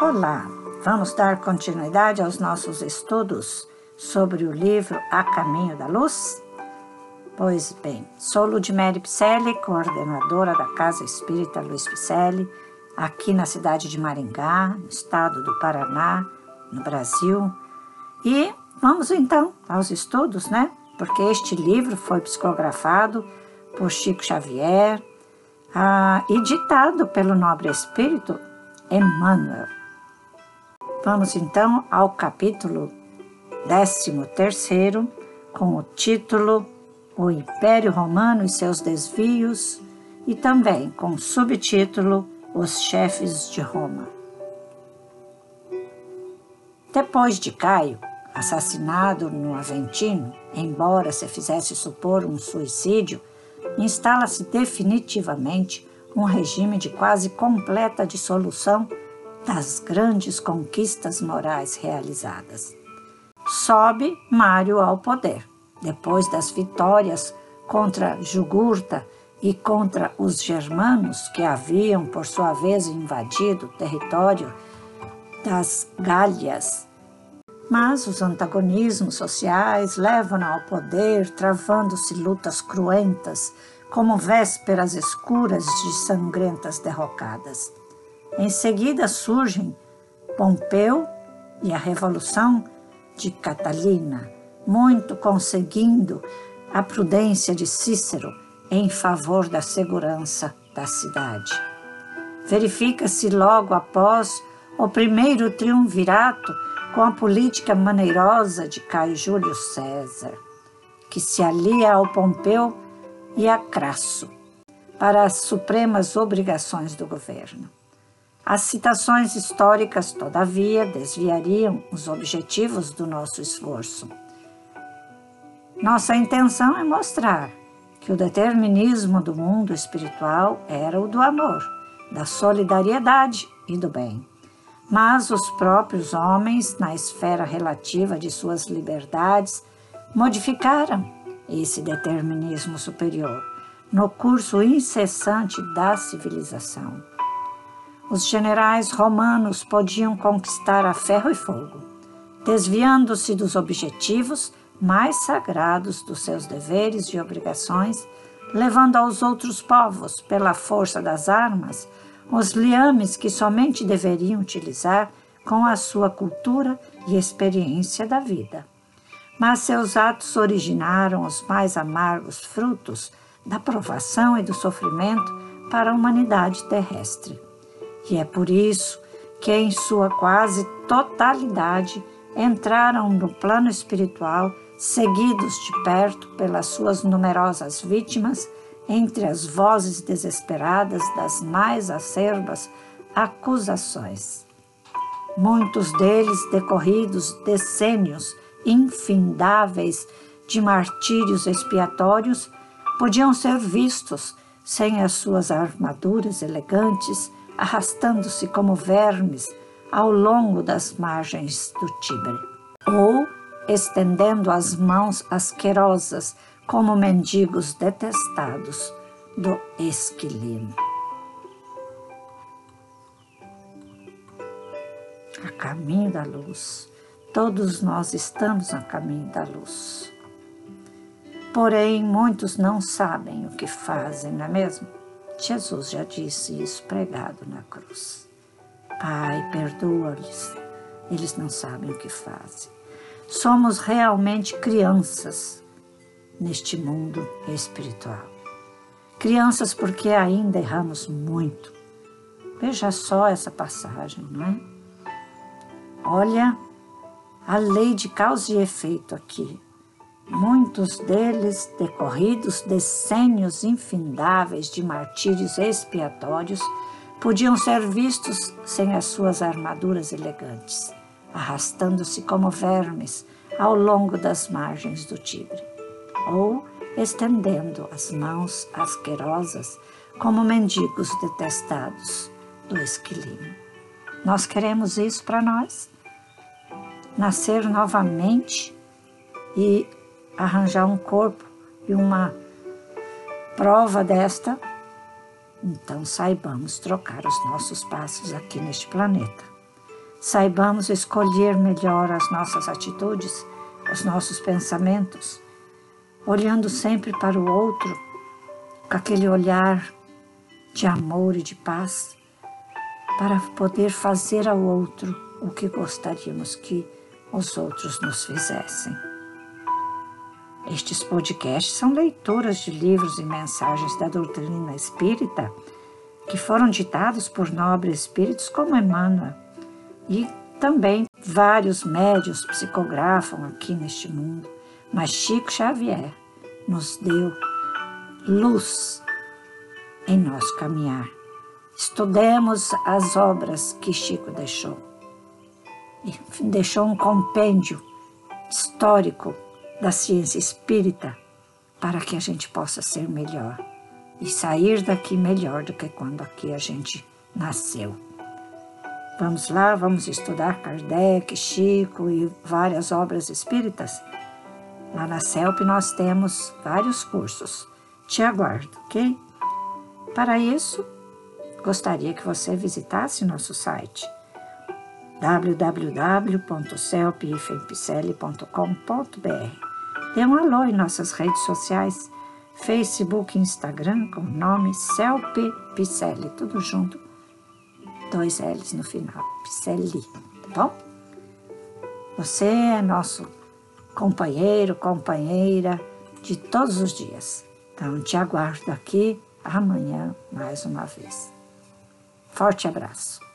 Olá, vamos dar continuidade aos nossos estudos sobre o livro A Caminho da Luz? Pois bem, sou Ludmere Picelli, coordenadora da Casa Espírita Luiz Picelli, aqui na cidade de Maringá, no estado do Paraná, no Brasil. E vamos então aos estudos, né? Porque este livro foi psicografado por Chico Xavier ah, e ditado pelo nobre espírito Emmanuel. Vamos então ao capítulo 13, com o título O Império Romano e seus desvios, e também com o subtítulo Os Chefes de Roma. Depois de Caio, assassinado no Aventino, embora se fizesse supor um suicídio, instala-se definitivamente um regime de quase completa dissolução das grandes conquistas morais realizadas. Sobe Mário ao poder, depois das vitórias contra Jugurta e contra os germanos que haviam, por sua vez, invadido o território das Gálias. Mas os antagonismos sociais levam ao poder, travando-se lutas cruentas, como vésperas escuras de sangrentas derrocadas. Em seguida surgem Pompeu e a Revolução de Catalina, muito conseguindo a prudência de Cícero em favor da segurança da cidade. Verifica-se logo após o primeiro triunvirato com a política maneirosa de Caio Júlio César, que se alia ao Pompeu e a Crasso para as supremas obrigações do governo. As citações históricas, todavia, desviariam os objetivos do nosso esforço. Nossa intenção é mostrar que o determinismo do mundo espiritual era o do amor, da solidariedade e do bem. Mas os próprios homens, na esfera relativa de suas liberdades, modificaram esse determinismo superior no curso incessante da civilização. Os generais romanos podiam conquistar a ferro e fogo, desviando-se dos objetivos mais sagrados dos seus deveres e obrigações, levando aos outros povos, pela força das armas, os liames que somente deveriam utilizar com a sua cultura e experiência da vida. Mas seus atos originaram os mais amargos frutos da provação e do sofrimento para a humanidade terrestre. E é por isso que, em sua quase totalidade, entraram no plano espiritual, seguidos de perto pelas suas numerosas vítimas, entre as vozes desesperadas das mais acerbas acusações. Muitos deles decorridos decênios infindáveis de martírios expiatórios podiam ser vistos sem as suas armaduras elegantes arrastando-se como vermes ao longo das margens do Tibre, ou estendendo as mãos asquerosas como mendigos detestados do Esquilino. A caminho da luz, todos nós estamos a caminho da luz. Porém, muitos não sabem o que fazem, não é mesmo? Jesus já disse isso pregado na cruz. Pai, perdoa-lhes, eles não sabem o que fazem. Somos realmente crianças neste mundo espiritual. Crianças porque ainda erramos muito. Veja só essa passagem, não é? Olha a lei de causa e efeito aqui muitos deles decorridos decênios infindáveis de martírios expiatórios, podiam ser vistos sem as suas armaduras elegantes, arrastando-se como vermes ao longo das margens do Tibre, ou estendendo as mãos asquerosas como mendigos detestados do esquilino. Nós queremos isso para nós? Nascer novamente e arranjar um corpo e uma prova desta, então saibamos trocar os nossos passos aqui neste planeta. saibamos escolher melhor as nossas atitudes, os nossos pensamentos, olhando sempre para o outro com aquele olhar de amor e de paz, para poder fazer ao outro o que gostaríamos que os outros nos fizessem. Estes podcasts são leituras de livros e mensagens da doutrina espírita que foram ditados por nobres espíritos como Emmanuel e também vários médios psicografam aqui neste mundo, mas Chico Xavier nos deu luz em nosso caminhar. Estudemos as obras que Chico deixou. Deixou um compêndio histórico da ciência espírita para que a gente possa ser melhor e sair daqui melhor do que quando aqui a gente nasceu. Vamos lá, vamos estudar Kardec, Chico e várias obras espíritas? Lá na CELP nós temos vários cursos. Te aguardo, ok? Para isso, gostaria que você visitasse nosso site www.celpifempicele.com.br Dê um alô em nossas redes sociais, Facebook e Instagram, com o nome Celp Picelli, tudo junto dois L's no final, Picelli, tá bom? Você é nosso companheiro, companheira de todos os dias. Então, te aguardo aqui amanhã mais uma vez. Forte abraço.